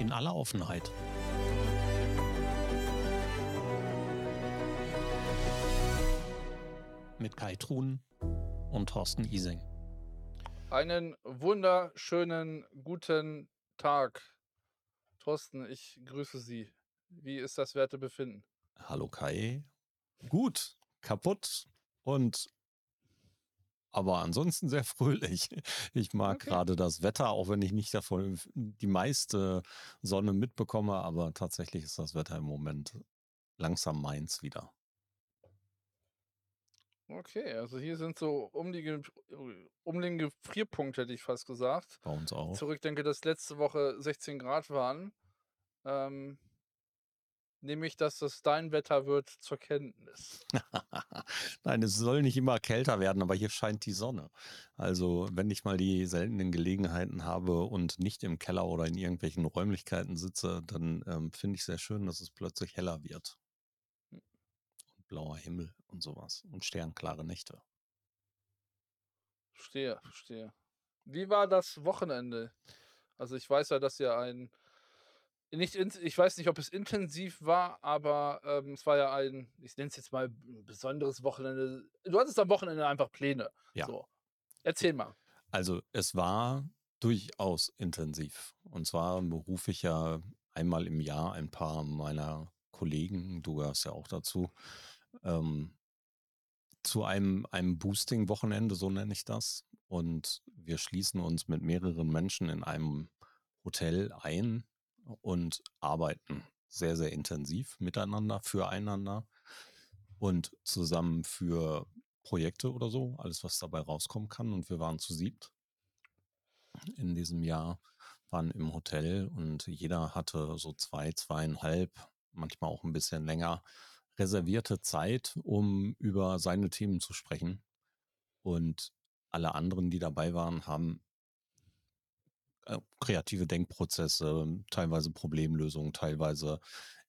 in aller Offenheit. Mit Kai Truhn und Thorsten Ising. Einen wunderschönen guten Tag. Thorsten, ich grüße Sie. Wie ist das Wertebefinden? Hallo Kai. Gut, kaputt und aber ansonsten sehr fröhlich. Ich mag Okay. gerade das Wetter, auch wenn ich nicht davon die meiste Sonne mitbekomme, aber tatsächlich ist das Wetter im Moment langsam meins wieder. Okay, also hier sind so um die um den Gefrierpunkt, hätte ich fast gesagt. Bei uns auch. Zurückdenke, dass letzte Woche 16 Grad waren. Ähm, nehme ich, dass das dein Wetter wird, zur Kenntnis. Nein, es soll nicht immer kälter werden, aber hier scheint die Sonne. Also, wenn ich mal die seltenen Gelegenheiten habe und nicht im Keller oder in irgendwelchen Räumlichkeiten sitze, dann ähm, finde ich sehr schön, dass es plötzlich heller wird. Hm. Und blauer Himmel und sowas. Und sternklare Nächte. Verstehe, verstehe. Wie war das Wochenende? Also ich weiß ja, dass ihr ein nicht ich weiß nicht, ob es intensiv war, aber, ähm, es war ja ein, ich nenne es jetzt mal besonderes Wochenende. Du hattest am Wochenende einfach Pläne. Ja. So. Erzähl mal. Also, es war durchaus intensiv. Und zwar berufe ich ja einmal im Jahr ein paar meiner Kollegen, du gehörst ja auch dazu, ähm, zu einem, einem Boosting-Wochenende, so nenne ich das. Und wir schließen uns mit mehreren Menschen in einem Hotel ein und arbeiten sehr, sehr intensiv miteinander, füreinander und zusammen für Projekte oder so, alles, was dabei rauskommen kann. Und wir waren zu siebt in diesem Jahr, waren im Hotel und jeder hatte so zwei, zweieinhalb, manchmal auch ein bisschen länger reservierte Zeit, um über seine Themen zu sprechen. Und alle anderen, die dabei waren, haben kreative Denkprozesse, teilweise Problemlösungen, teilweise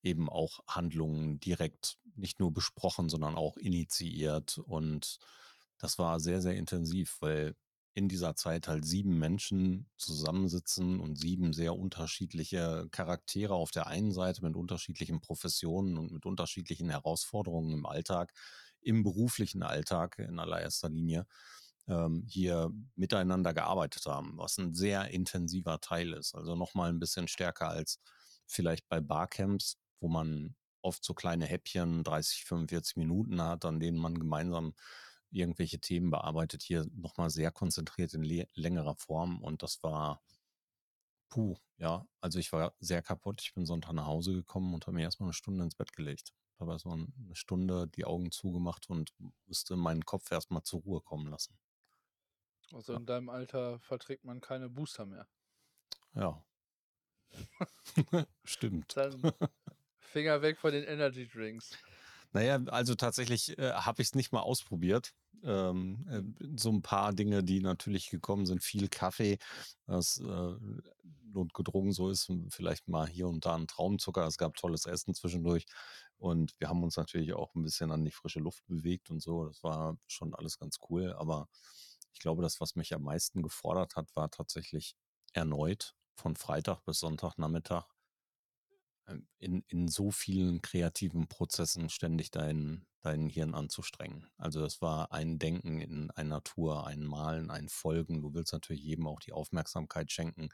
eben auch Handlungen direkt nicht nur besprochen, sondern auch initiiert. Und das war sehr, sehr intensiv, weil in dieser Zeit halt sieben Menschen zusammensitzen und sieben sehr unterschiedliche Charaktere auf der einen Seite mit unterschiedlichen Professionen und mit unterschiedlichen Herausforderungen im Alltag, im beruflichen Alltag in allererster Linie ähm, hier miteinander gearbeitet haben, was ein sehr intensiver Teil ist. Also nochmal ein bisschen stärker als vielleicht bei Barcamps, wo man oft so kleine Häppchen, 30, 45 Minuten hat, an denen man gemeinsam irgendwelche Themen bearbeitet. Hier nochmal sehr konzentriert in längerer Form und das war puh, ja. Also ich war sehr kaputt. Ich bin Sonntag nach Hause gekommen und habe mir erstmal eine Stunde ins Bett gelegt. Habe so eine Stunde die Augen zugemacht und musste meinen Kopf erstmal zur Ruhe kommen lassen. Also Ja. in deinem Alter verträgt man keine Booster mehr. Ja. Stimmt. Dann Finger weg von den Energy Drinks. Naja, also tatsächlich äh, habe ich es nicht mal ausprobiert. Ähm, äh, so ein paar Dinge, die natürlich gekommen sind, viel Kaffee, das äh, notgedrungen so ist, vielleicht mal hier und da ein Traumzucker. Es gab tolles Essen zwischendurch und wir haben uns natürlich auch ein bisschen an die frische Luft bewegt und so. Das war schon alles ganz cool, aber ich glaube, das, was mich am meisten gefordert hat, war tatsächlich erneut von Freitag bis Sonntagnachmittag ähm, in, in so vielen kreativen Prozessen ständig dein, dein Hirn anzustrengen. Also das war ein Denken in einer Tour, ein Malen, ein Folgen. Du willst natürlich jedem auch die Aufmerksamkeit schenken,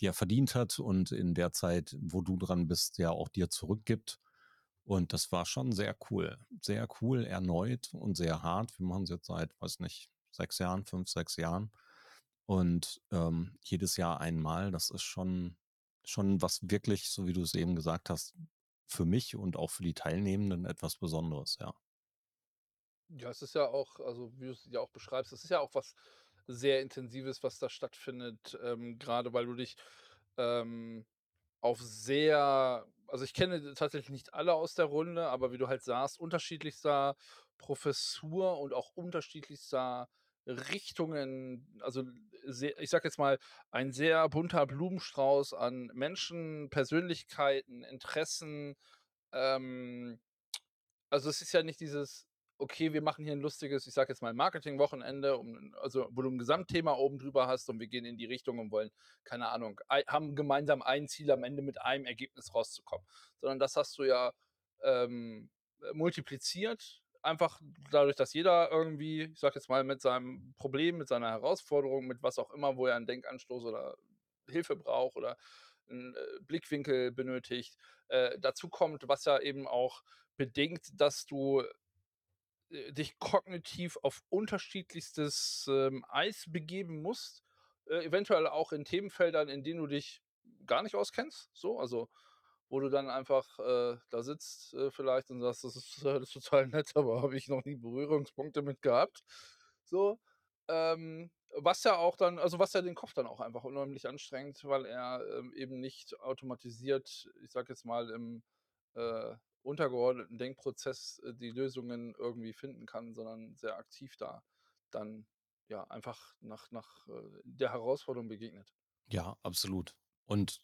die er verdient hat und in der Zeit, wo du dran bist, ja auch dir zurückgibt. Und das war schon sehr cool. Sehr cool, erneut und sehr hart. Wir machen es jetzt seit, weiß nicht, sechs Jahren, fünf, sechs Jahren. Und ähm, jedes Jahr einmal, das ist schon, schon was wirklich, so wie du es eben gesagt hast, für mich und auch für die Teilnehmenden etwas Besonderes, ja. Ja, es ist ja auch, also wie du es ja auch beschreibst, es ist ja auch was sehr Intensives, was da stattfindet, ähm, gerade weil du dich ähm, auf sehr, also ich kenne tatsächlich nicht alle aus der Runde, aber wie du halt sagst, unterschiedlichster Professur und auch unterschiedlichster Richtungen, also sehr, ich sag jetzt mal, ein sehr bunter Blumenstrauß an Menschen, Persönlichkeiten, Interessen. Ähm, also es ist ja nicht dieses okay, wir machen hier 'n lustiges, ich sage jetzt mal Marketingwochenende, um also, wo du 'n Gesamtthema oben drüber hast und wir gehen in die Richtung und wollen, keine Ahnung, ei haben gemeinsam ein Ziel, am Ende mit einem Ergebnis rauszukommen. Sondern das hast du ja, ähm, äh, multipliziert, einfach dadurch, dass jeder irgendwie, ich sage jetzt mal, mit seinem Problem, mit seiner Herausforderung, mit was auch immer, wo er 'n Denkanstoß oder Hilfe braucht oder 'n, äh, Blickwinkel benötigt, äh, dazu kommt, was ja eben auch bedingt, dass du äh, dich kognitiv auf unterschiedlichstes, ähm, Eis begeben musst, äh, eventuell auch in Themenfeldern, in denen du dich gar nicht auskennst, so. Also, wo du dann einfach, äh, da sitzt, äh, vielleicht und sagst: „Das ist alles total nett, aber habe ich noch nie Berührungspunkte mit gehabt“, so. Ähm, was ja auch dann also, was ja den Kopf dann auch einfach unheimlich anstrengt, weil er, ähm, eben nicht automatisiert, ich sage jetzt mal, im, äh, untergeordneten Denkprozess, äh, die Lösungen irgendwie finden kann, sondern sehr aktiv da dann, ja, einfach nach nach, äh, der Herausforderung begegnet. Ja, absolut. Und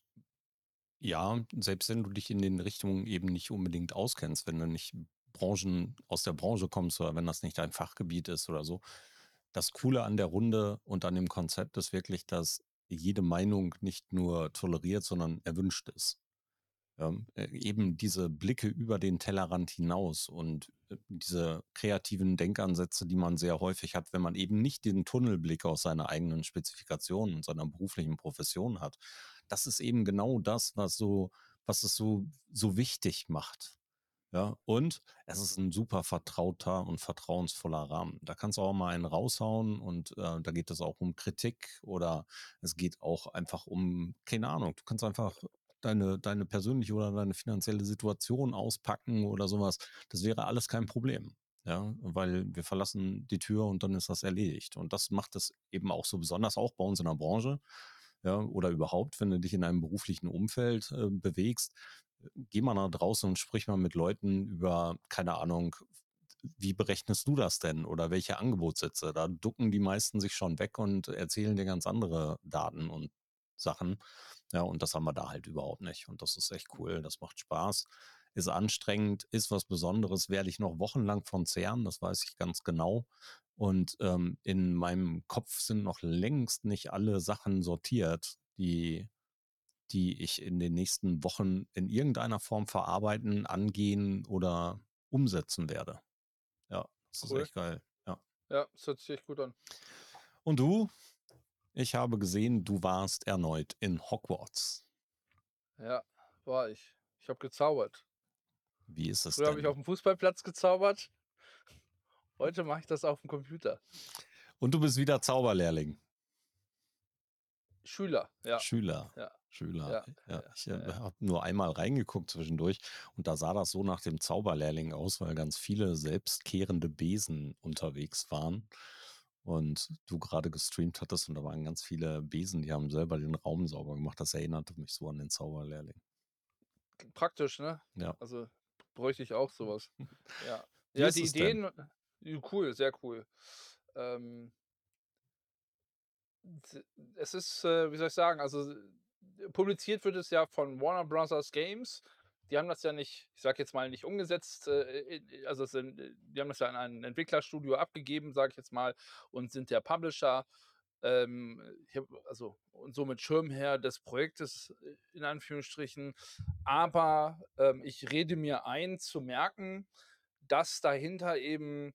ja, selbst wenn du dich in den Richtungen eben nicht unbedingt auskennst, wenn du nicht Branchen aus der Branche kommst oder wenn das nicht dein Fachgebiet ist oder so. Das Coole an der Runde und an dem Konzept ist wirklich, dass jede Meinung nicht nur toleriert, sondern erwünscht ist. Ähm, äh, eben diese Blicke über den Tellerrand hinaus und, äh, diese kreativen Denkansätze, die man sehr häufig hat, wenn man eben nicht den Tunnelblick aus seiner eigenen Spezifikation und seiner beruflichen Profession hat. Das ist eben genau das, was so was es so so wichtig macht. Ja, und es ist 'n super vertrauter und vertrauensvoller Rahmen. Da kannst du auch mal einen raushauen und, äh, da geht es auch um Kritik oder es geht auch einfach um keine Ahnung, du kannst einfach deine deine persönliche oder deine finanzielle Situation auspacken oder so was. Das wäre alles kein Problem, ja, weil wir verlassen die Tür und dann ist das erledigt. Und das macht es eben auch so besonders, auch bei uns in der Branche, ja, oder überhaupt, wenn du dich in einem beruflichen Umfeld, äh, bewegst. Geh mal nach draußen und sprich mal mit Leuten über, keine Ahnung, wie berechnest du das denn oder welche Angebotssätze? Da ducken die meisten sich schon weg und erzählen dir ganz andere Daten und Sachen. Ja, und das haben wir da halt überhaupt nicht. Und das ist echt cool. Das macht Spaß, ist anstrengend, ist was Besonderes, werde ich noch wochenlang von zehren, das weiß ich ganz genau. Und, ähm, in meinem Kopf sind noch längst nicht alle Sachen sortiert, die die ich in den nächsten Wochen in irgendeiner Form verarbeiten, angehen oder umsetzen werde. Ja, das ist Cool. echt geil, ja. Ja, das hört sich echt gut an. Und du? Ich habe gesehen, du warst erneut in Hogwarts. Ja, war ich. Ich habe gezaubert. Wie ist es Früher habe ich denn? auf'm Fußballplatz gezaubert. Heute mache ich das auf'm Computer. Und du bist wieder Zauberlehrling? Schüler, ja. Schüler, Ja. Schüler. Ja, Ja, ich, äh, habe nur einmal reingeguckt zwischendurch und da sah das so nach dem Zauberlehrling aus, weil ganz viele selbstkehrende Besen unterwegs waren und du grade gestreamt hattest und da waren ganz viele Besen, die haben selber den Raum sauber gemacht. Das erinnerte mich so an den Zauberlehrling. Praktisch, ne? Ja. Also, bräuchte ich auch so was. Ja. Wie Ja, die es denn? Ideen j cool, sehr cool. Ähm es ist, äh, wie soll ich sagen, also, publiziert wird es ja von Warner Brothers Games. Die haben das ja nicht, ich sage jetzt mal, nicht umgesetzt, äh, i also, sind die haben das ja an ein Entwicklerstudio abgegeben, sage ich jetzt mal, und sind der Publisher. Ähm, ich habe also, und somit Schirmherr des Projektes, äh, in Anführungsstrichen. Aber, ähm, ich rede mir ein, zu merken, dass dahinter eben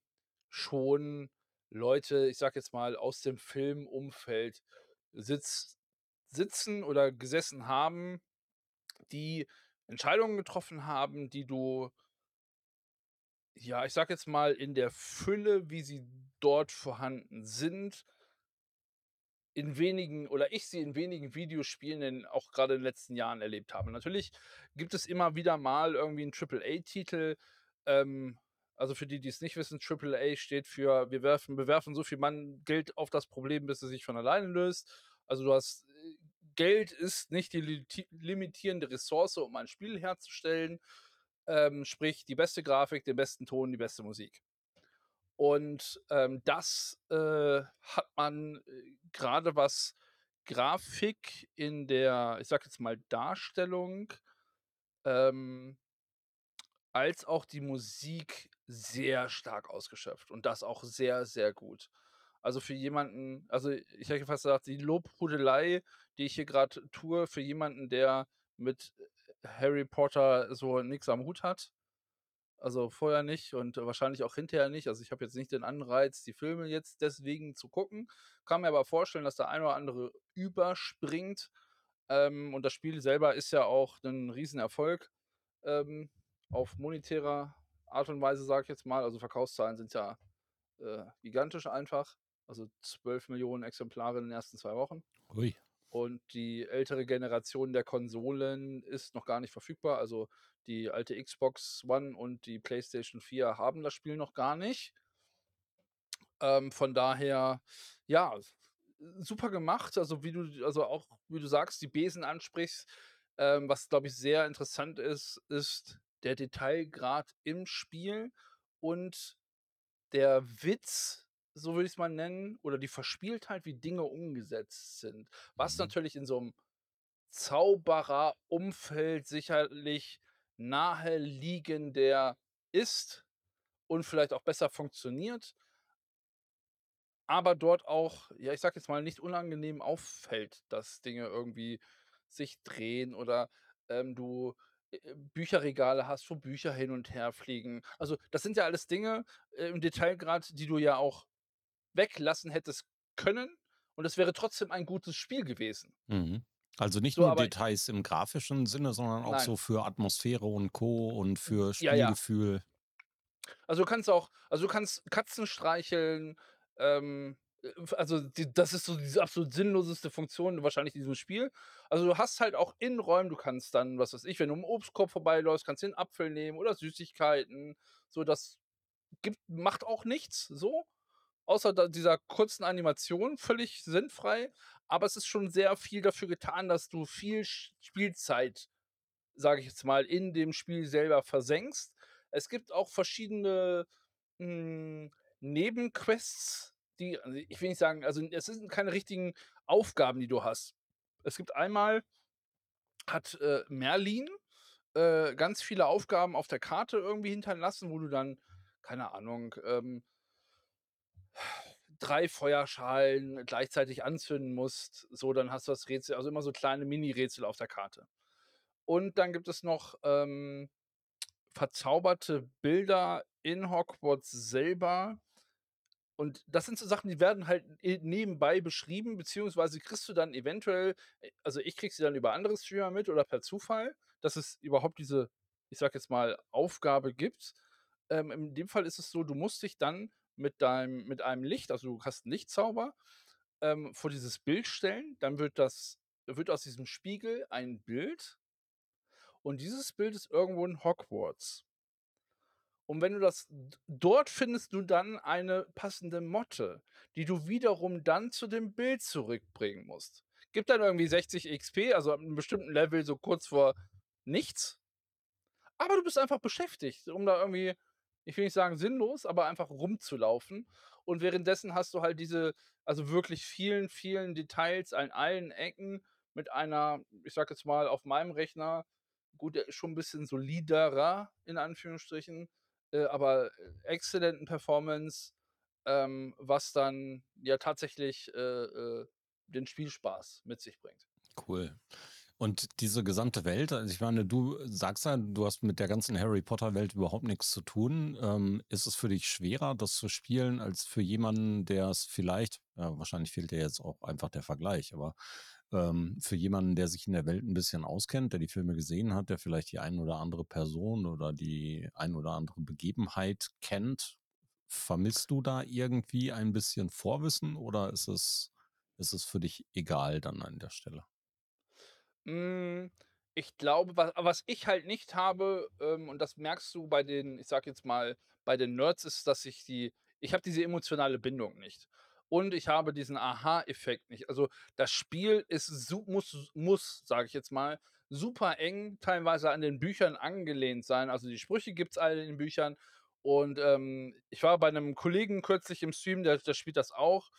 schon Leute, ich sage jetzt mal, aus dem Filmumfeld sitz sitzen oder gesessen haben, die Entscheidungen getroffen haben, die du ja, ich sage jetzt mal, in der Fülle, wie sie dort vorhanden sind in wenigen oder ich sie in wenigen Videospielen auch grade in den letzten Jahren erlebt habe. Natürlich gibt es immer wieder mal irgendwie 'n Triple-A-Titel. Ähm, also, für die, die's nicht wissen, Triple-A steht für: „Wir werfen wir werfen so viel Mann Geld auf das Problem, bis es sich von alleine löst.“ Also, du hast äh, Geld ist nicht die limitierende Ressource, um ein Spiel herzustellen. Ähm, sprich, die beste Grafik, den besten Ton, die beste Musik. Und, ähm, das, äh, hat man, äh, grade was Grafik in der, ich sage jetzt mal, Darstellung, ähm als auch die Musik sehr stark ausgeschöpft und das auch sehr, sehr gut. Also, für jemanden also, ich hätte fast gesagt, die Lobhudelei, die ich hier grad tue für jemanden, der mit, äh, Harry Potter so nix am Hut hat also, vorher nicht und wahrscheinlich auch hinterher nicht. Also, ich habe jetzt nicht den Anreiz, die Filme jetzt deswegen zu gucken, kann mir aber vorstellen, dass der ein oder andere überspringt. Ähm, und das Spiel selber ist ja auch 'nen Riesenerfolg, ähm, auf monetärer Art und Weise, sage ich jetzt mal. Also, Verkaufszahlen sind ja, äh, gigantisch einfach. Also, 12.000.000 Exemplare in den ersten 2 Wochen. Ui. Und die ältere Generation der Konsolen ist noch gar nicht verfügbar. Also, die alte Xbox One und die PlayStation 4 haben das Spiel noch gar nicht. Ähm, von daher, ja, super gemacht. Also, wie du also, auch wie du sagst, die Besen ansprichst. Ähm, was, glaube ich, sehr interessant ist, ist der Detailgrad im Spiel und der Witz, so würde ich's mal nennen, oder die Verspieltheit, wie Dinge umgesetzt sind. Was Mhm. natürlich in so 'nem Zaubererumfeld sicherlich naheliegender ist und vielleicht auch besser funktioniert aber dort auch, ja, ich sage jetzt mal, nicht unangenehm auffällt, dass Dinge irgendwie sich drehen oder, ähm, du, äh, Bücherregale hast, wo Bücher hin und her fliegen. Also, das sind ja alles Dinge, äh, im Detailgrad, die du ja auch weglassen hättest können und es wäre trotzdem ein gutes Spiel gewesen. Mhm. Also, nicht So, nur Details im grafischen Sinne, sondern auch Nein. so für Atmosphäre und Co. und für Ja, ja. Spielgefühl. Also, du kannst auch also, du kannst Katzen streicheln, ähm, äh, also, die das ist so diese absolut sinnloseste Funktion wahrscheinlich in diesem Spiel. Also, du hast halt auch Innenräume du kannst dann, was weiß ich, wenn du am Obstkorb vorbeiläufst, kannst dir 'n Apfel nehmen oder Süßigkeiten. So, das gibt macht auch nichts so, außer dieser kurzen Animation, völlig sinnfrei. Aber es ist schon sehr viel dafür getan, dass du viel Spielzeit, sage ich jetzt mal, in dem Spiel selber versenkst. Es gibt auch verschiedene, hm, Nebenquests, die also, ich will nicht sagen also, es sind keine richtigen Aufgaben, die du hast. Es gibt einmal hat, äh, Merlin, äh, ganz viele Aufgaben auf der Karte irgendwie hinterlassen, wo du dann, keine Ahnung, ähm 3 Feuerschalen gleichzeitig anzünden musst. So, dann hast du das Rätsel also, immer so kleine Mini-Rätsel auf der Karte. Und dann gibt es noch, ähm, verzauberte Bilder in Hogwarts selber. Und das sind so Sachen, die werden halt nebenbei beschrieben, beziehungsweise kriegst du dann eventuell äh, also, ich kriege sie dann über andere Streamer mit oder per Zufall, dass es überhaupt diese, ich sage jetzt mal, Aufgabe gibt. Ähm, in dem Fall ist es so, du musst dich dann mit deinem mit einem Licht also, du hast 'n Lichtzauber, ähm, vor dieses Bild stellen. Dann wird das wird aus diesem Spiegel ein Bild und dieses Bild ist irgendwo in Hogwarts. Und wenn du das dort findest du dann eine passende Motte, die du wiederum dann zu dem Bild zurückbringen musst. Gibt dann irgendwie 60 XP, also, ab 'nem bestimmten Level so kurz vor nichts. Aber du bist einfach beschäftigt, um da irgendwie, ich will nicht sagen sinnlos, aber einfach rumzulaufen. Und währenddessen hast du halt diese also, wirklich vielen, vielen Details an allen Ecken mit einer, ich sage jetzt mal, auf meinem Rechner gut, ist schon 'n bisschen soliderer in Anführungsstrichen, äh, aber exzellenten Performance, ähm, was dann ja tatsächlich, äh, äh, den Spielspaß mit sich bringt. Cool. Und diese gesamte Welt also, ich meine, du sagst ja, du hast mit der ganzen Harry-Potter-Welt überhaupt nix zu tun. Ähm, ist es für dich schwerer, das zu spielen, als für jemanden, der es vielleicht ja, wahrscheinlich fehlt dir jetzt auch einfach der Vergleich, aber, ähm, für jemanden, der sich in der Welt 'n bisschen auskennt, der die Filme gesehen hat, der vielleicht die ein oder andere Person oder die ein oder andere Begebenheit kennt. Vermisst du da irgendwie ein bisschen Vorwissen oder ist es ist es für dich egal dann an der Stelle? Hm, ich glaube, wa was ich halt nicht habe, ähm, und das merkst du bei den, ich sage jetzt mal, bei den Nerds, ist, dass ich die ich habe diese emotionale Bindung nicht. Und ich habe diesen Aha-Effekt nicht. Also, das Spiel ist muss muss, sage ich jetzt mal, super eng teilweise an den Büchern angelehnt sein. Also, die Sprüche gibt's alle in den Büchern. Und, ähm, ich war bei 'nem Kollegen kürzlich im Stream, der der spielt das auch.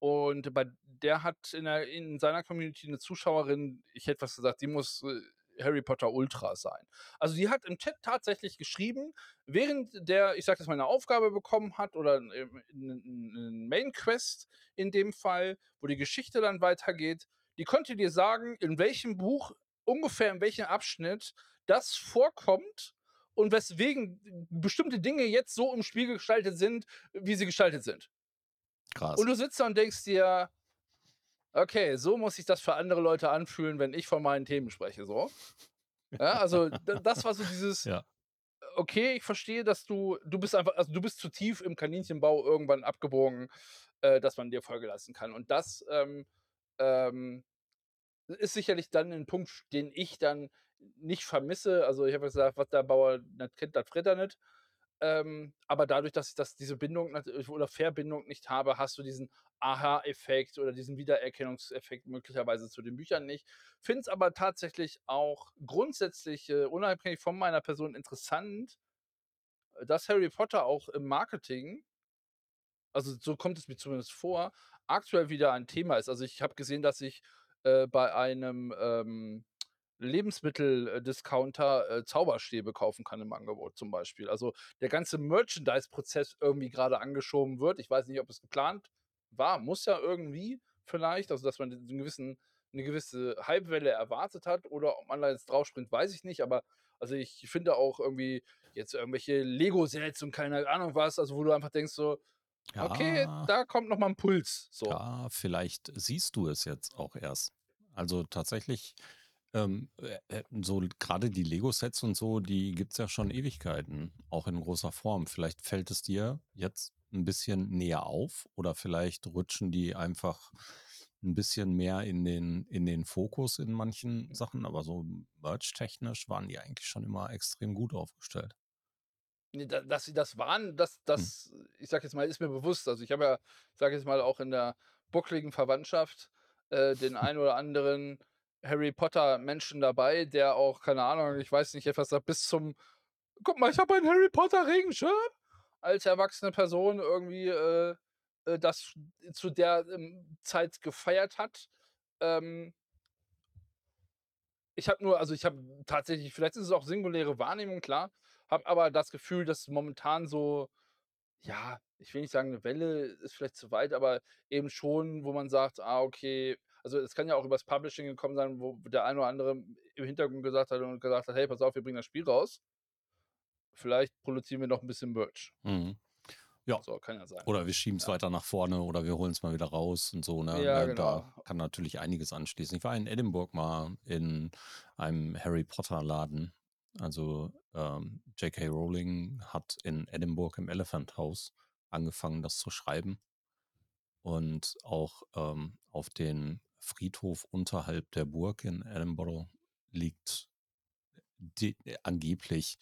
Und bei der hat in der in seiner Community 'ne Zuschauerin, ich hätte fast gesagt, die muss, äh, Harry Potter Ultra sein. Also, die hat im Chat tatsächlich geschrieben, während der, ich sage jetzt mal, 'ne Aufgabe bekommen hat oder 'n, ähm, Main Quest in dem Fall, wo die Geschichte dann weitergeht, die konnte dir sagen, in welchem Buch, ungefähr in welchem Abschnitt das vorkommt und weswegen bestimmte Dinge jetzt so im Spiel gestaltet sind, wie sie gestaltet sind. Krass. Und du sitzt da und denkst dir: „Okay, so muss sich das für andere Leute anfühlen, wenn ich von meinen Themen spreche“, so. Ja, also, das war so dieses: Ja. „Okay, ich verstehe, dass du du bist einfach also, du bist zu tief im Kaninchenbau irgendwann abgebogen, äh, dass man dir Folge leisten kann.“ Und das, ähm, ähm, ist sicherlich dann 'n Punkt, den ich dann nicht vermisse. Also, ich habe gesagt: „Was der Bauer nicht kennt, das frisst er nicht.“ Ähm, aber dadurch, dass ich das diese Bindung oder Verbindung nicht habe, hast du diesen Aha-Effekt oder diesen Wiedererkennungseffekt möglicherweise zu den Büchern nicht. Finde es aber tatsächlich auch grundsätzlich, äh, unabhängig von meiner Person interessant, äh, dass Harry Potter auch im Marketing also, so kommt es mir zumindest vor, aktuell wieder ein Thema ist. Also, ich habe gesehen, dass ich, äh, bei einem, ähm, Lebensmittel äh, Zauberstäbe kaufen kann im Angebot zum Beispiel. Also, der ganze Merchandise-Prozess irgendwie grade angeschoben wird. Ich weiß nicht, ob es geplant war, muss ja irgendwie vielleicht, also, dass man d 'n gewissen 'ne gewisse Hypewelle erwartet hat oder ob man da jetzt draufspringt, weiß ich nicht. Aber also, ich finde auch irgendwie jetzt irgendwelche Lego-Sets und keine Ahnung was, also, wo du einfach denkst so: „Okay, Ja. da kommt noch mal 'n Puls“, so. Ja, vielleicht siehst du es jetzt auch erst. Also, tatsächlich, ähm, äh, äh, so grade die Lego-Sets und so, die gibt's ja schon Ewigkeiten, auch in großer Form. Vielleicht fällt es dir jetzt 'n bisschen näher auf oder vielleicht rutschen die einfach 'n bisschen mehr in den in den Fokus in manchen Sachen, aber so merchtechnisch waren die eigentlich schon immer extrem gut aufgestellt. Ne, da dass sie das waren, das Hm. das ich sage jetzt mal, ist mir bewusst. Also, ich habe ja, sage jetzt mal, auch in der buckligen Verwandtschaft, äh, den einen oder anderen Harry-Potter-Menschen dabei, der auch, keine Ahnung, ich weiß nicht, etwas bis zum: „Guck mal, ich habe einen Harry-Potter-Regenschirm!“ als erwachsene Person irgendwie, äh, äh, das zu der, ähm, Zeit gefeiert hat. Ähm ich habe nur also, ich habe tatsächlich vielleicht ist es auch singuläre Wahrnehmung, klar, habe aber das Gefühl, dass momentan so ja, ich will nicht sagen, 'ne Welle ist vielleicht zu weit, aber eben schon, wo man sagt: „Ah, okay“ also, es kann ja auch übers Publishing gekommen sein, wo der ein oder andere im Hintergrund gesagt hat und gesagt hat: „Hey, pass auf, wir bringen das Spiel raus“ „vielleicht produzieren wir noch 'n bisschen Merch.“ Mhm. Ja. So, kann ja sein. Oder wir schieben's Ja. weiter nach vorne oder wir holen's mal wieder raus und so, ne? Ja, Da da genau. kann natürlich einiges anschließen. Ich war in Edinburgh mal in einem Harry-Potter-Laden. Also, ähm, J.K. Rowling hat in Edinburgh im Elephant House angefangen, das zu schreiben. Und auch, ähm, auf den Friedhof unterhalb der Burg in Edinburgh liegt die angeblich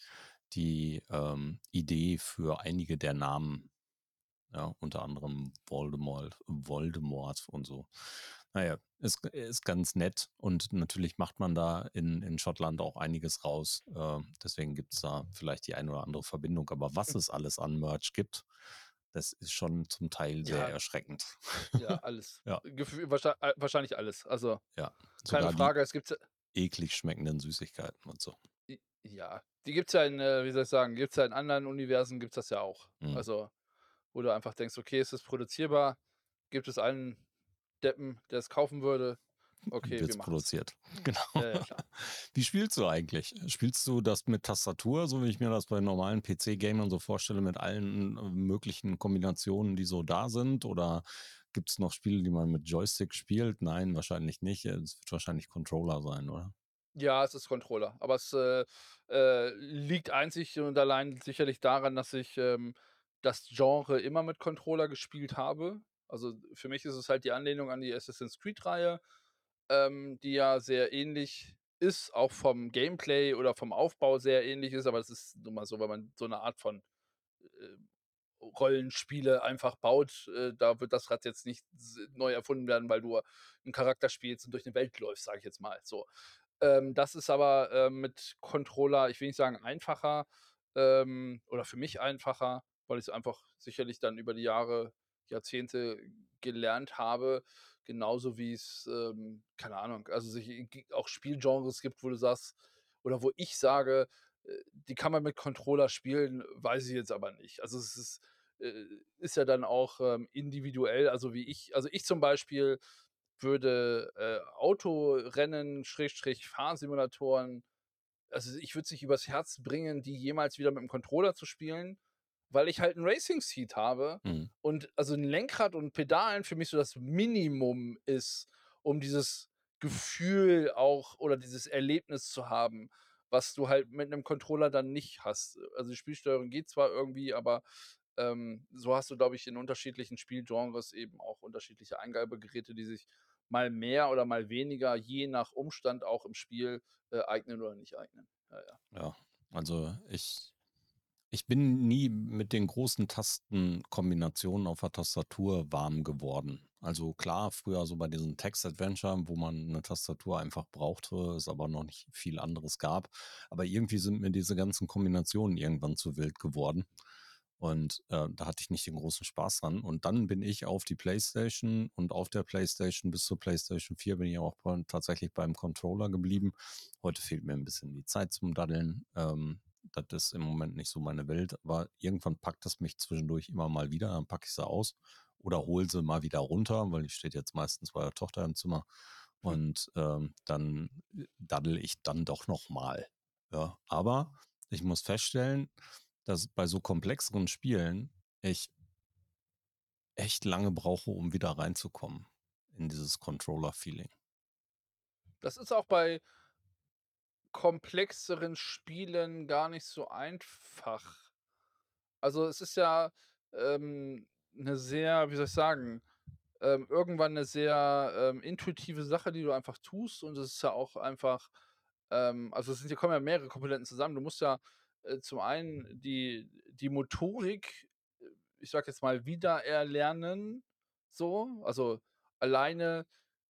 die, ähm, Idee für einige der Namen, ja, unter anderem Voldemort Voldemort und so. Na ja, ist ist ganz nett und natürlich macht man da in in Schottland auch einiges raus. Äh, deswegen gibt's da vielleicht die eine oder andere Verbindung. Aber was es alles an Merch gibt, das ist schon zum Teil sehr Ja. erschreckend. Ja, alles. Ja. Wahrscheinlich alles. Also, Ja, keine Frage, es gibt eklig schmeckenden Süßigkeiten und so. Ja, die gibt's ja in, äh, wie soll ich sagen gibt's ja in anderen Universen gibt's das ja auch. Mhm. Also, wo du einfach denkst: „Okay, ist das produzierbar? Gibt es einen Deppen, der es kaufen würde? Okay, wir Wird's machen's.“ produziert. Genau. Ja, ja. Wie spielst du eigentlich? Spielst du das mit Tastatur, so wie ich mir das bei normalen PC-Gamern so vorstelle, mit allen, äh, möglichen Kombinationen, die so da sind? Oder gibt's noch Spiele, die man mit Joystick spielt? Nein, wahrscheinlich nicht. Es wird wahrscheinlich Controller sein, oder? Ja, es ist Controller, aber es, äh, äh, liegt einzig und allein sicherlich daran, dass ich, ähm, das Genre immer mit Controller gespielt habe. Also, für mich ist es halt die Anlehnung an die Assassin's Creed-Reihe, ähm, die ja sehr ähnlich ist, auch vom Gameplay oder vom Aufbau sehr ähnlich ist, aber das ist nun mal so, wenn man so 'ne Art von, äh, Rollenspiele einfach baut, äh, da wird das Rad jetzt nicht neu erfunden werden, weil du 'n Charakter spielst und durch 'ne Welt läufst, sage ich jetzt mal, so. Ähm, das ist aber, ähm, mit Controller, ich will nicht sagen einfacher, ähm, oder für mich einfacher, weil ich's einfach sicherlich dann über die Jahre, Jahrzehnte gelernt habe. Genauso wie es, ähm, keine Ahnung, also sich auch Spielgenres gibt, wo du sagst oder wo ich sage, äh, die kann man mit Controller spielen, weiß ich jetzt aber nicht. Also es ist äh, ist ja dann auch, ähm, individuell. Also wie ich also ich zum Beispiel würde, äh, Autorennen, Schrägstrich Fahrsimulatoren also ich würde es nicht übers Herz bringen, die jemals wieder mit 'm Controller zu spielen, weil ich halt 'n Racing-Seat habe Mhm. und also 'n Lenkrad und Pedalen für mich so das Minimum ist, um dieses Gefühl auch oder dieses Erlebnis zu haben, was du halt mit 'nem Controller dann nicht hast. Also die Spielsteuerung geht zwar irgendwie, aber, ähm, so hast du, glaube ich, in unterschiedlichen Spielgenres eben auch unterschiedliche Eingabegeräte, die sich mal mehr oder mal weniger je nach Umstand auch im Spiel, äh, eignen oder nicht eignen. Ja, ja. Ja, also ich ich bin nie mit den großen Tastenkombinationen auf der Tastatur warm geworden. Also klar, früher so bei diesen Text-Adventure, wo man 'ne Tastatur einfach brauchte, es aber noch nicht viel anderes gab. Aber irgendwie sind mir diese ganzen Kombinationen irgendwann zu wild geworden. Und, äh, da hatte ich nicht den großen Spaß dran. Und dann bin ich auf die Playstation und auf der Playstation bis zur Playstation 4 bin ich auch tatsächlich beim Controller geblieben. Heute fehlt mir 'n bisschen die Zeit zum Daddeln. Ähm, das ist im Moment nicht so meine Welt, aber irgendwann packt es mich zwischendurch immer mal wieder, dann packe ich sie aus oder hole sie mal wieder runter, weil die steht jetzt meistens bei der Tochter im Zimmer. Und, ähm, dann, äh, daddel ich dann doch noch mal, ja? Aber ich muss feststellen, dass bei so komplexeren Spielen ich echt lange brauche, um wieder reinzukommen in dieses Controller-Feeling. Das ist auch bei komplexeren Spielen gar nicht so einfach. Also, es ist ja, ähm, 'ne sehr wie soll ich sagen, ähm, irgendwann 'ne sehr, ähm, intuitive Sache, die du einfach tust und es ist ja auch einfach, ähm also es sind ja kommen ja mehrere Komponenten zusammen. Du musst ja, äh, zum einen die die Motorik, äh, ich sage jetzt mal, wiedererlernen, so. Also alleine,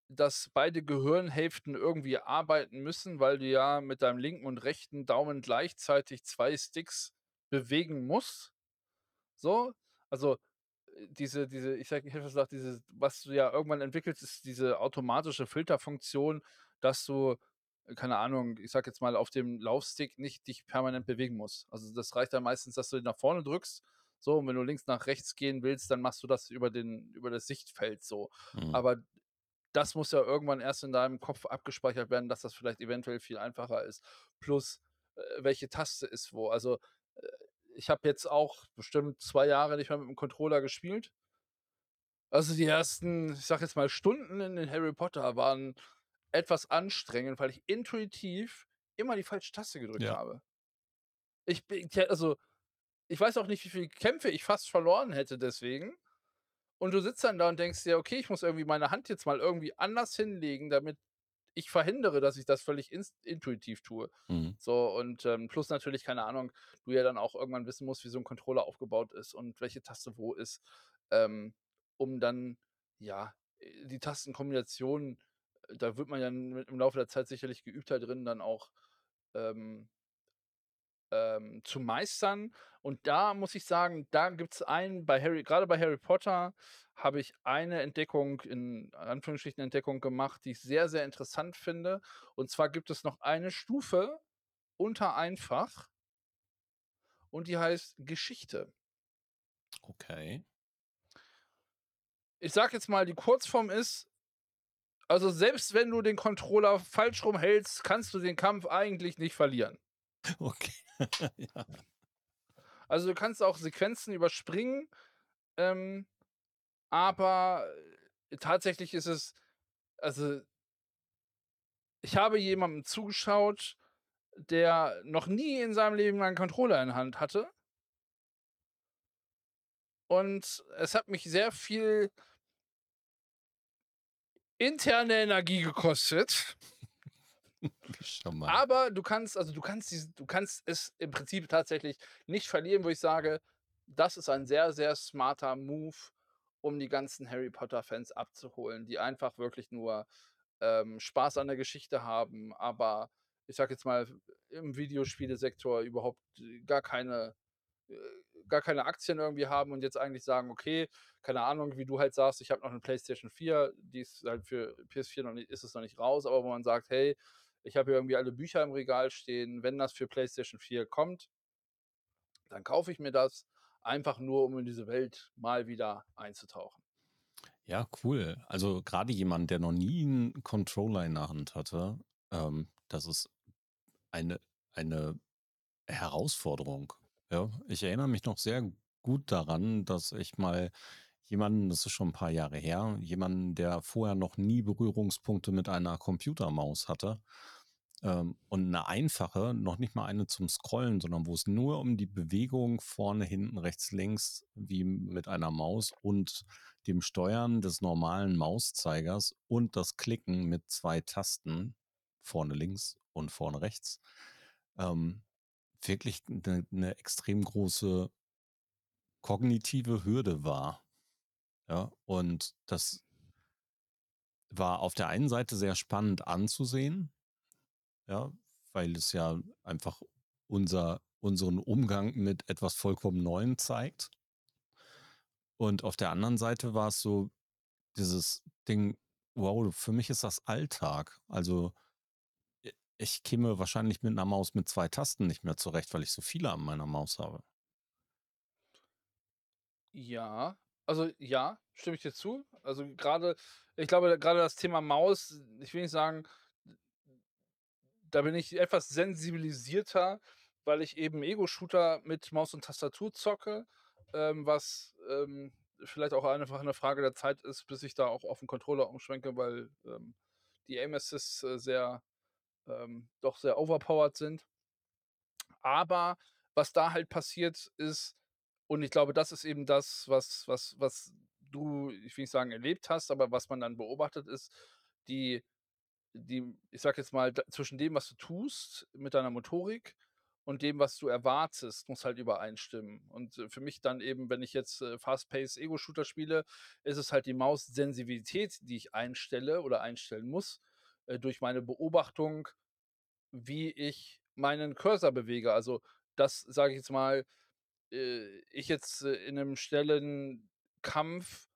dass beide Gehirnhälften irgendwie arbeiten müssen, weil du ja mit deinem linken und rechten Daumen gleichzeitig 2 Sticks bewegen musst, so. Also, äh, diese diese ich sage ich fast gesagt, dieses was du ja irgendwann entwickelst, ist diese automatische Filterfunktion, dass du, äh, keine Ahnung, ich sage jetzt mal, auf dem Laufstick nicht dich permanent bewegen musst. Also, das reicht dann meistens, dass du ihn nach vorne drückst, so, und wenn du links nach rechts gehen willst, dann machst du das über den über das Sichtfeld so. Mhm. Aber das muss ja irgendwann erst in deinem Kopf abgespeichert werden, dass das vielleicht eventuell viel einfacher ist. Plus, äh, welche Taste ist wo. Also, äh, ich habe jetzt auch bestimmt 2 Jahre nicht mehr mit 'm Controller gespielt. Also die ersten, ich sage jetzt mal, Stunden in den Harry Potter waren etwas anstrengend, weil ich intuitiv immer die falsche Taste gedrückt Ja. habe. Ich bin also ich weiß auch nicht, wie viele Kämpfe ich fast verloren hätte deswegen. Und du sitzt dann da und denkst dir: „Okay, ich muss irgendwie meine Hand jetzt mal irgendwie anders hinlegen, damit ich verhindere, dass ich das völlig intuitiv tue.“ Mhm. So und, ähm, plus natürlich, keine Ahnung, du ja dann auch irgendwann wissen musst, wie so 'n Controller aufgebaut ist und welche Taste wo ist, ähm, um dann, ja, äh, die Tastenkombinationen da wird man ja im Laufe der Zeit sicherlich geübter drin, dann auch, ähm ähm, zu meistern. Und da muss ich sagen, da gibt's einen bei Harry grade bei Harry Potter habe ich eine Entdeckung in Anführungsstrichen Entdeckung gemacht, die ich sehr, sehr interessant finde. Und zwar gibt es noch eine Stufe unter einfach und die heißt Geschichte. Okay. Ich sage jetzt mal, die Kurzform ist also selbst wenn du den Controller falsch rum hältst, kannst du den Kampf eigentlich nicht verlieren. Okay, Also, du kannst auch Sequenzen überspringen, ähm, aber, äh, tatsächlich ist es also ich habe jemandem zugeschaut, der noch nie in seinem Leben einen Controller in Hand hatte. Und es hat mich sehr viel interne Energie gekostet. Aber du kannst also du kannst diesen du kannst es im Prinzip tatsächlich nicht verlieren, wo ich sage, das ist ein sehr, sehr smarter Move, um die ganzen Harry-Potter-Fans abzuholen, die einfach wirklich nur, ähm, Spaß an der Geschichte haben, aber ich sage jetzt mal, im Videospielesektor überhaupt gar keine äh, gar keine Aktien irgendwie haben und jetzt eigentlich sagen: „Okay, keine Ahnung“, wie du halt sagst: „Ich habe noch 'ne PlayStation 4, die ist halt für PS4 noch nicht ist es noch nicht raus“, aber wo man sagt: „Hey, ich habe hier irgendwie alle Bücher im Regal stehen. Wenn das für PlayStation 4 kommt“ „dann kaufe ich mir das, einfach nur, um in diese Welt mal wieder einzutauchen.“ Ja, cool. Also, grade jemand, der noch nie 'n Controller in der Hand hatte, ähm, das ist eine eine Herausforderung, ja? Ich erinnere mich noch sehr gut daran, dass ich mal jemanden das ist schon 'n paar Jahre her, jemanden, der vorher noch nie Berührungspunkte mit einer Computermaus hatte, ähm, und 'ne einfache, noch nicht mal eine zum Scrollen, sondern wo es nur um die Bewegung vorne, hinten, rechts, links wie mit einer Maus und dem Steuern des normalen Mauszeigers und das Klicken mit 2 Tasten, vorne links und vorne rechts, ähm, wirklich 'ne 'ne extrem große kognitive Hürde war, ja? Und das war auf der einen Seite sehr spannend anzusehen, ja, weil es ja einfach unser unseren Umgang mit etwas vollkommen Neuem zeigt. Und auf der anderen Seite war es so dieses Ding: „Wow, für mich ist das Alltag.“ Also, ich käme wahrscheinlich mit 'ner Maus mit 2 Tasten nicht mehr zurecht, weil ich so viele an meiner Maus habe. Ja, also ja, stimme ich dir zu. Also, grade ich glaube, grade das Thema Maus, ich will nicht sagen da bin ich etwas sensibilisierter, weil ich eben Ego-Shooter mit Maus und Tastatur zocke, ähm, was, ähm, vielleicht auch einfach 'ne Frage der Zeit ist, bis ich da auch auf 'n Controller umschwenke, weil, ähm, die Aim Assists, äh, sehr ähm, doch sehr overpowered sind. Aber was da halt passiert ist und ich glaube, das ist eben das, was was was du, ich will nicht sagen, erlebt hast, aber was man dann beobachtet, ist die die ich sage jetzt mal, zwischen dem, was du tust mit deiner Motorik und dem, was du erwartest, muss halt übereinstimmen. Und, äh, für mich dann eben, wenn ich jetzt, äh, Fast-Paced Ego-Shooter spiele, ist es halt die Maussensibilität, die ich einstelle oder einstellen muss, äh, durch meine Beobachtung, wie ich meinen Cursor bewege. Also, dass, sage ich jetzt mal, äh, ich jetzt, äh, in 'nem schnellen Kampf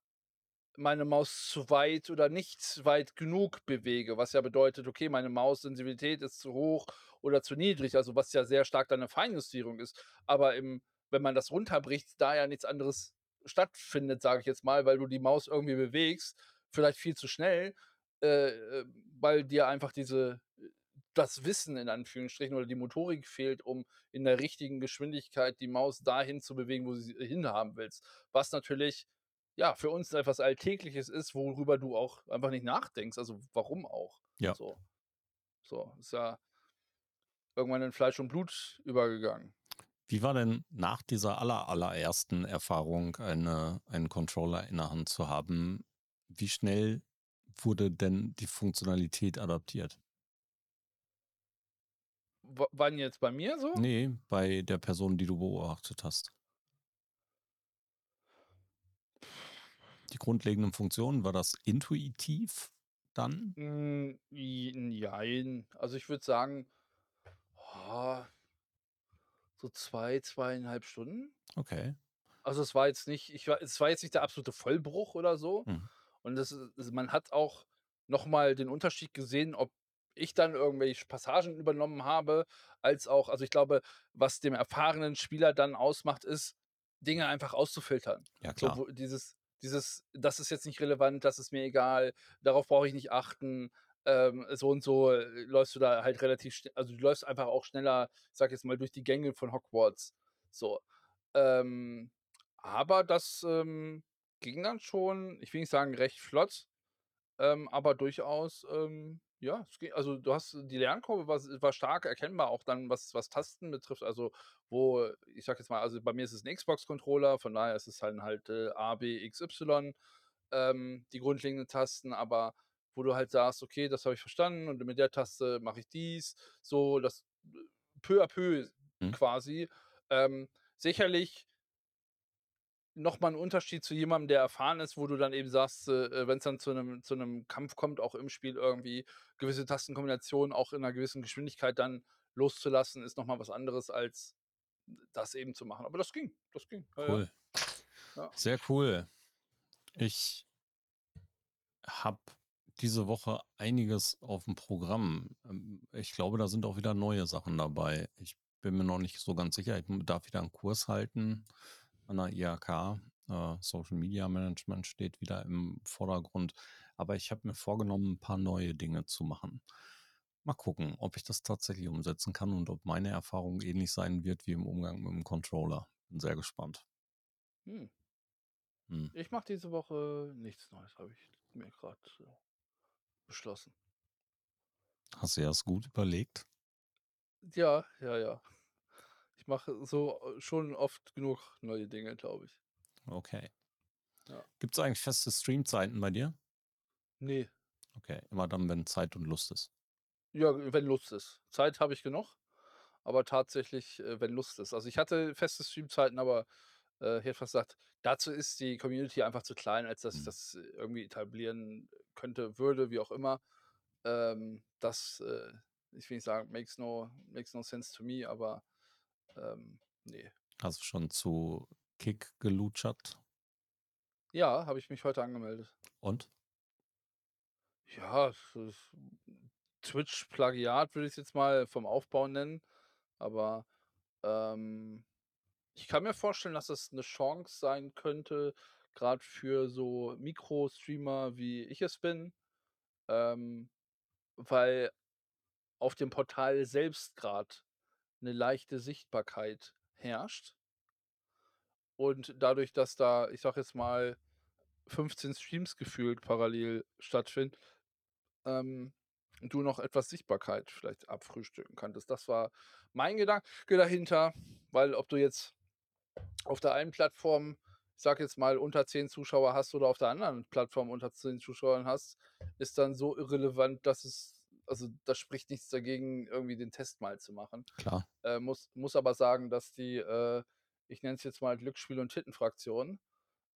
meine Maus zu weit oder nicht weit genug bewege, was ja bedeutet, okay, meine Maussensibilität ist zu hoch oder zu niedrig, also, was ja sehr stark dann 'ne Feinjustierung ist. Aber im wenn man das runterbricht, da ja nichts anderes stattfindet, sage ich jetzt mal, weil du die Maus irgendwie bewegst, vielleicht viel zu schnell, äh, äh, weil dir einfach diese das Wissen in Anführungsstrichen oder die Motorik fehlt, um in der richtigen Geschwindigkeit die Maus dahin zu bewegen, wo du sie hinhaben willst. Was natürlich, ja, für uns etwas Alltägliches ist, worüber du auch einfach nicht nachdenkst. Also, warum auch? Ja. So. So, ist ja irgendwann in Fleisch und Blut übergegangen. Wie war denn nach dieser aller allerersten Erfahrung, eine einen Controller in der Hand zu haben wie schnell wurde denn die Funktionalität adaptiert? Wann jetzt bei mir so? Ne, bei der Person, die du beobachtet hast. Die grundlegenden Funktionen, war das intuitiv dann? Hm, j jein. Also, ich würde sagen, oh so 2, 2 1/2 Stunden. Okay. Also, es war jetzt nicht ich war es war jetzt nicht der absolute Vollbruch oder so. Mhm. Und das ist man hat auch noch mal den Unterschied gesehen, ob ich dann irgendwelche Passagen übernommen habe, als auch also, ich glaube, was dem erfahrenen Spieler dann ausmacht, ist, Dinge einfach auszufiltern. Ja, So, klar. wo dieses dieses: „Das ist jetzt nicht relevant, das ist mir egal, darauf brauche ich nicht achten.“ Ähm, so und so, äh, läufst du da halt relativ also, du läufst einfach auch schneller, ich sage jetzt mal, durch die Gänge von Hogwarts, so. Ähm, aber das, ähm, ging dann schon, ich will nicht sagen recht flott, ähm, aber durchaus, ähm, ja, es ging also, du hast die Lernkurve war war stark erkennbar, auch dann, was was Tasten betrifft. Also, wo ich sage jetzt mal also, bei mir ist es 'n Xbox-Controller, von daher ist es dann halt, äh, A, B, X, Y, ähm, die grundlegenden Tasten, aber wo du halt sagst: „Okay, das habe ich verstanden und mit der Taste mache ich dies“, so das peu à peu Mhm. quasi. Ähm, sicherlich noch mal 'n Unterschied zu jemandem, der erfahren ist, wo du dann eben sagst, äh, äh, wenn's dann zu 'nem zu 'nem Kampf kommt, auch im Spiel irgendwie gewisse Tastenkombinationen auch in 'ner gewissen Geschwindigkeit dann loszulassen, ist noch mal was anderes als das eben zu machen. Aber das ging, das ging. Cool. Ja. Sehr cool. Ich habe diese Woche einiges auf dem Programm. Ähm, ich glaube, da sind auch wieder neue Sachen dabei. Ich bin mir noch nicht so ganz sicher. Ich darf wieder einen Kurs halten an der IHK. Äh, Social Media Management steht wieder im Vordergrund. Aber ich habe mir vorgenommen, ein paar neue Dinge zu machen. Mal gucken, ob ich das tatsächlich umsetzen kann und ob meine Erfahrung ähnlich sein wird wie im Umgang mit dem Controller. Bin sehr gespannt. Hm. Hm. Ich mache diese Woche nichts Neues, habe ich mir gerade äh, beschlossen. Hast du das gut überlegt? Ja, ja, ja. Ich mache so äh, schon oft genug neue Dinge, glaube ich. Okay. Ja. Gibt es eigentlich feste Streamzeiten bei dir? Nee. Okay, immer dann, wenn Zeit und Lust ist. Ja, wenn Lust ist. Zeit habe ich genug, aber tatsächlich, äh, wenn Lust ist. Also ich hatte feste Streamzeiten, aber äh, ich hätte fast gesagt, dazu ist die Community einfach zu klein, als dass ich Hm. das äh, irgendwie etablieren könnte, würde, wie auch immer. Ähm, das, äh, ich will nicht sagen, makes no, makes no sense to me, aber ähm, nee. Hast du schon zu Kick gelutschert? Ja, habe ich mich heute angemeldet. Und? Ja, Twitch-Plagiat würde ich es jetzt mal vom Aufbau nennen, aber ähm, ich kann mir vorstellen, dass das eine Chance sein könnte, gerade für so Mikro-Streamer, wie ich es bin, ähm, weil auf dem Portal selbst gerade eine leichte Sichtbarkeit herrscht. Und dadurch, dass da, ich sage jetzt mal, 15 Streams gefühlt parallel stattfinden, ähm, du noch etwas Sichtbarkeit vielleicht abfrühstücken könntest. Das war mein Gedanke dahinter, weil ob du jetzt auf der einen Plattform, ich sage jetzt mal, unter 10 Zuschauer hast oder auf der anderen Plattform unter 10 Zuschauern hast, ist dann so irrelevant, dass es, also das spricht nichts dagegen, irgendwie den Test mal zu machen. Klar. Äh, muss, muss aber sagen, dass die, äh, ich nenne es jetzt mal Glücksspiel- und Tittenfraktion,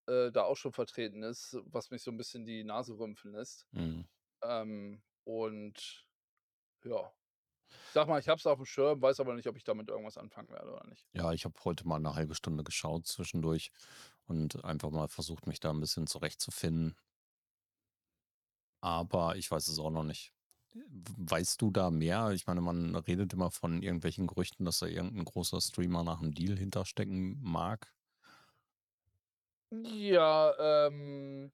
äh, da auch schon vertreten ist, was mich so ein bisschen die Nase rümpfen lässt. Mhm. Ähm, und ja, ich sag mal, ich habe es auf dem Schirm, weiß aber nicht, ob ich damit irgendwas anfangen werde oder nicht. Ja, ich habe heute mal eine halbe Stunde geschaut zwischendurch und einfach mal versucht, mich da ein bisschen zurechtzufinden. Aber ich weiß es auch noch nicht. Weißt du da mehr? Ich meine, man redet immer von irgendwelchen Gerüchten, dass da irgendein großer Streamer nach einem Deal hinterstecken mag. Ja, ähm,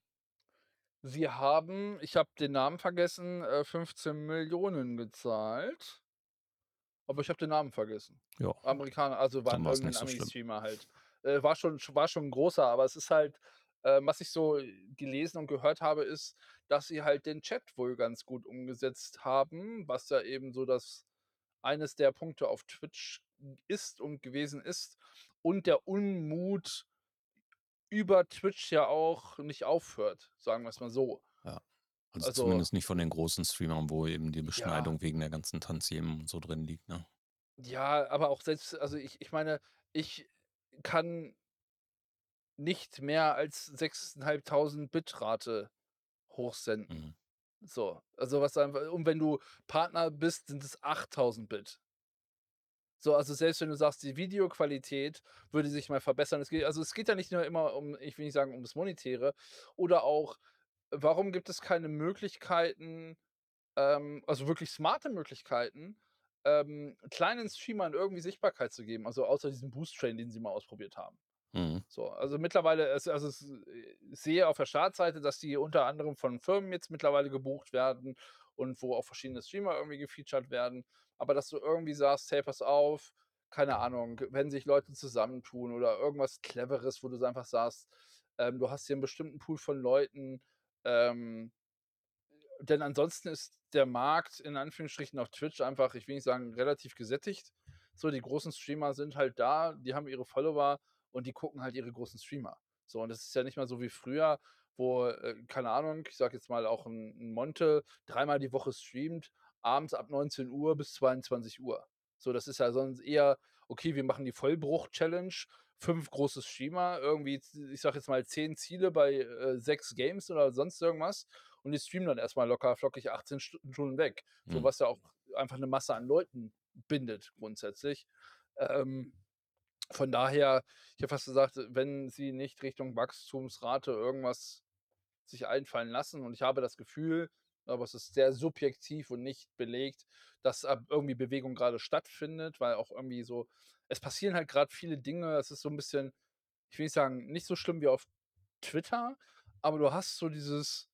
sie haben, ich habe den Namen vergessen, äh, 15 Millionen gezahlt. Aber ich habe den Namen vergessen. Ja, Amerikaner, also war irgendein so. Ami-Streamer halt. Äh, war schon war schon 'n großer, aber es ist halt, äh, was ich so gelesen und gehört habe, ist, dass sie halt den Chat wohl ganz gut umgesetzt haben, was ja eben so das eines der Punkte auf Twitch ist und gewesen ist und der Unmut über Twitch ja auch nicht aufhört, sagen wir's mal so. Ja. Also, Also zumindest nicht von den großen Streamern, wo eben die Ja. Beschneidung wegen der ganzen Tantiemen und so drin liegt, ne? Ja, aber auch selbst also ich ich meine, ich kann nicht mehr als 6.500 Bitrate hochsenden. Mhm. So, also was einfach und wenn du Partner bist, sind es 8.000 Bit. So, also selbst wenn du sagst, die Videoqualität würde sich mal verbessern. Es geht also es geht ja nicht nur immer um ich will nicht sagen, ums Monetäre oder auch, warum gibt es keine Möglichkeiten, ähm, also wirklich smarte Möglichkeiten, ähm, kleinen Streamern irgendwie Sichtbarkeit zu geben, also außer diesem Boost-Train, den sie mal ausprobiert haben. Mhm. So, also mittlerweile also äh, ich sehe auf der Startseite, dass die unter anderem von Firmen jetzt mittlerweile gebucht werden und wo auch verschiedene Streamer irgendwie gefeatured werden. Aber dass du irgendwie sagst: „Hey, pass auf“, keine Ahnung, wenn sich Leute zusammentun oder irgendwas Cleveres, wo du einfach sagst, ähm, du hast hier 'n bestimmten Pool von Leuten, ähm denn ansonsten ist der Markt in Anführungsstrichen auf Twitch einfach, ich will nicht sagen, relativ gesättigt. So, die großen Streamer sind halt da, die haben ihre Follower und die gucken halt ihre großen Streamer. So, und das ist ja nicht mehr so wie früher, wo, äh, keine Ahnung, ich sage jetzt mal auch 'n 'n Monte dreimal die Woche streamt, abends ab 19:00 bis 22:00. So, das ist ja sonst eher: „Okay, wir machen die Vollbruch-Challenge, 5 große Streamer, irgendwie ich sage jetzt mal 10 Ziele bei, äh, 6 Games oder sonst irgendwas und die streamen dann erst mal locker flockig 18 Stu Stunden weg.“ So, Mhm. was ja auch einfach 'ne Masse an Leuten bindet grundsätzlich. Ähm Von daher, ich hätte fast gesagt, wenn sie nicht Richtung Wachstumsrate irgendwas sich einfallen lassen und ich habe das Gefühl, aber es ist sehr subjektiv und nicht belegt, dass irgendwie Bewegung grade stattfindet, weil auch irgendwie so es passieren halt grad viele Dinge. Es ist so 'n bisschen, ich will nicht sagen, nicht so schlimm wie auf Twitter, aber du hast so dieses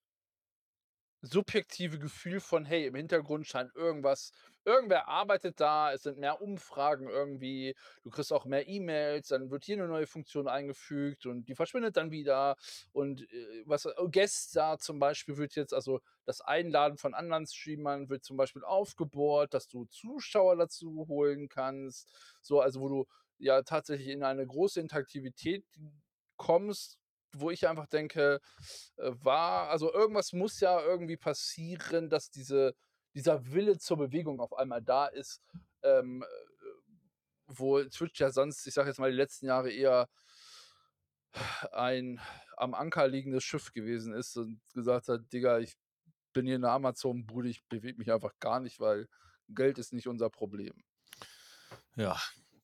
subjektive Gefühl von: „Hey, im Hintergrund scheint irgendwas irgendwer arbeitet da, es sind mehr Umfragen irgendwie, du kriegst auch mehr E-Mails, dann wird hier 'ne neue Funktion eingefügt und die verschwindet dann wieder und, äh, was äh, Star zum Beispiel wird jetzt also, das Einladen von anderen Streamern wird zum Beispiel aufgebohrt, dass du Zuschauer dazu holen kannst.“ So, also, wo du ja tatsächlich in eine große Interaktivität kommst, wo ich einfach denke, äh, war also, irgendwas muss ja irgendwie passieren, dass diese dieser Wille zur Bewegung auf einmal da ist, ähm, äh, wo Twitch ja sonst, ich sage jetzt mal, die letzten Jahre eher ein am Anker liegendes Schiff gewesen ist und gesagt hat: „Digga, ich bin hier in 'ner Amazon-Bude, ich bewege mich einfach gar nicht, weil Geld ist nicht unser Problem.“ Ja,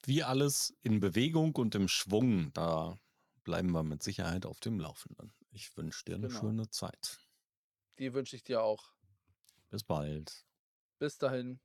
wie alles in Bewegung und im Schwung, da bleiben wir mit Sicherheit auf dem Laufenden. Ich wünsche dir 'ne Genau. schöne Zeit. Die wünsche ich dir auch. Bis bald. Bis dahin.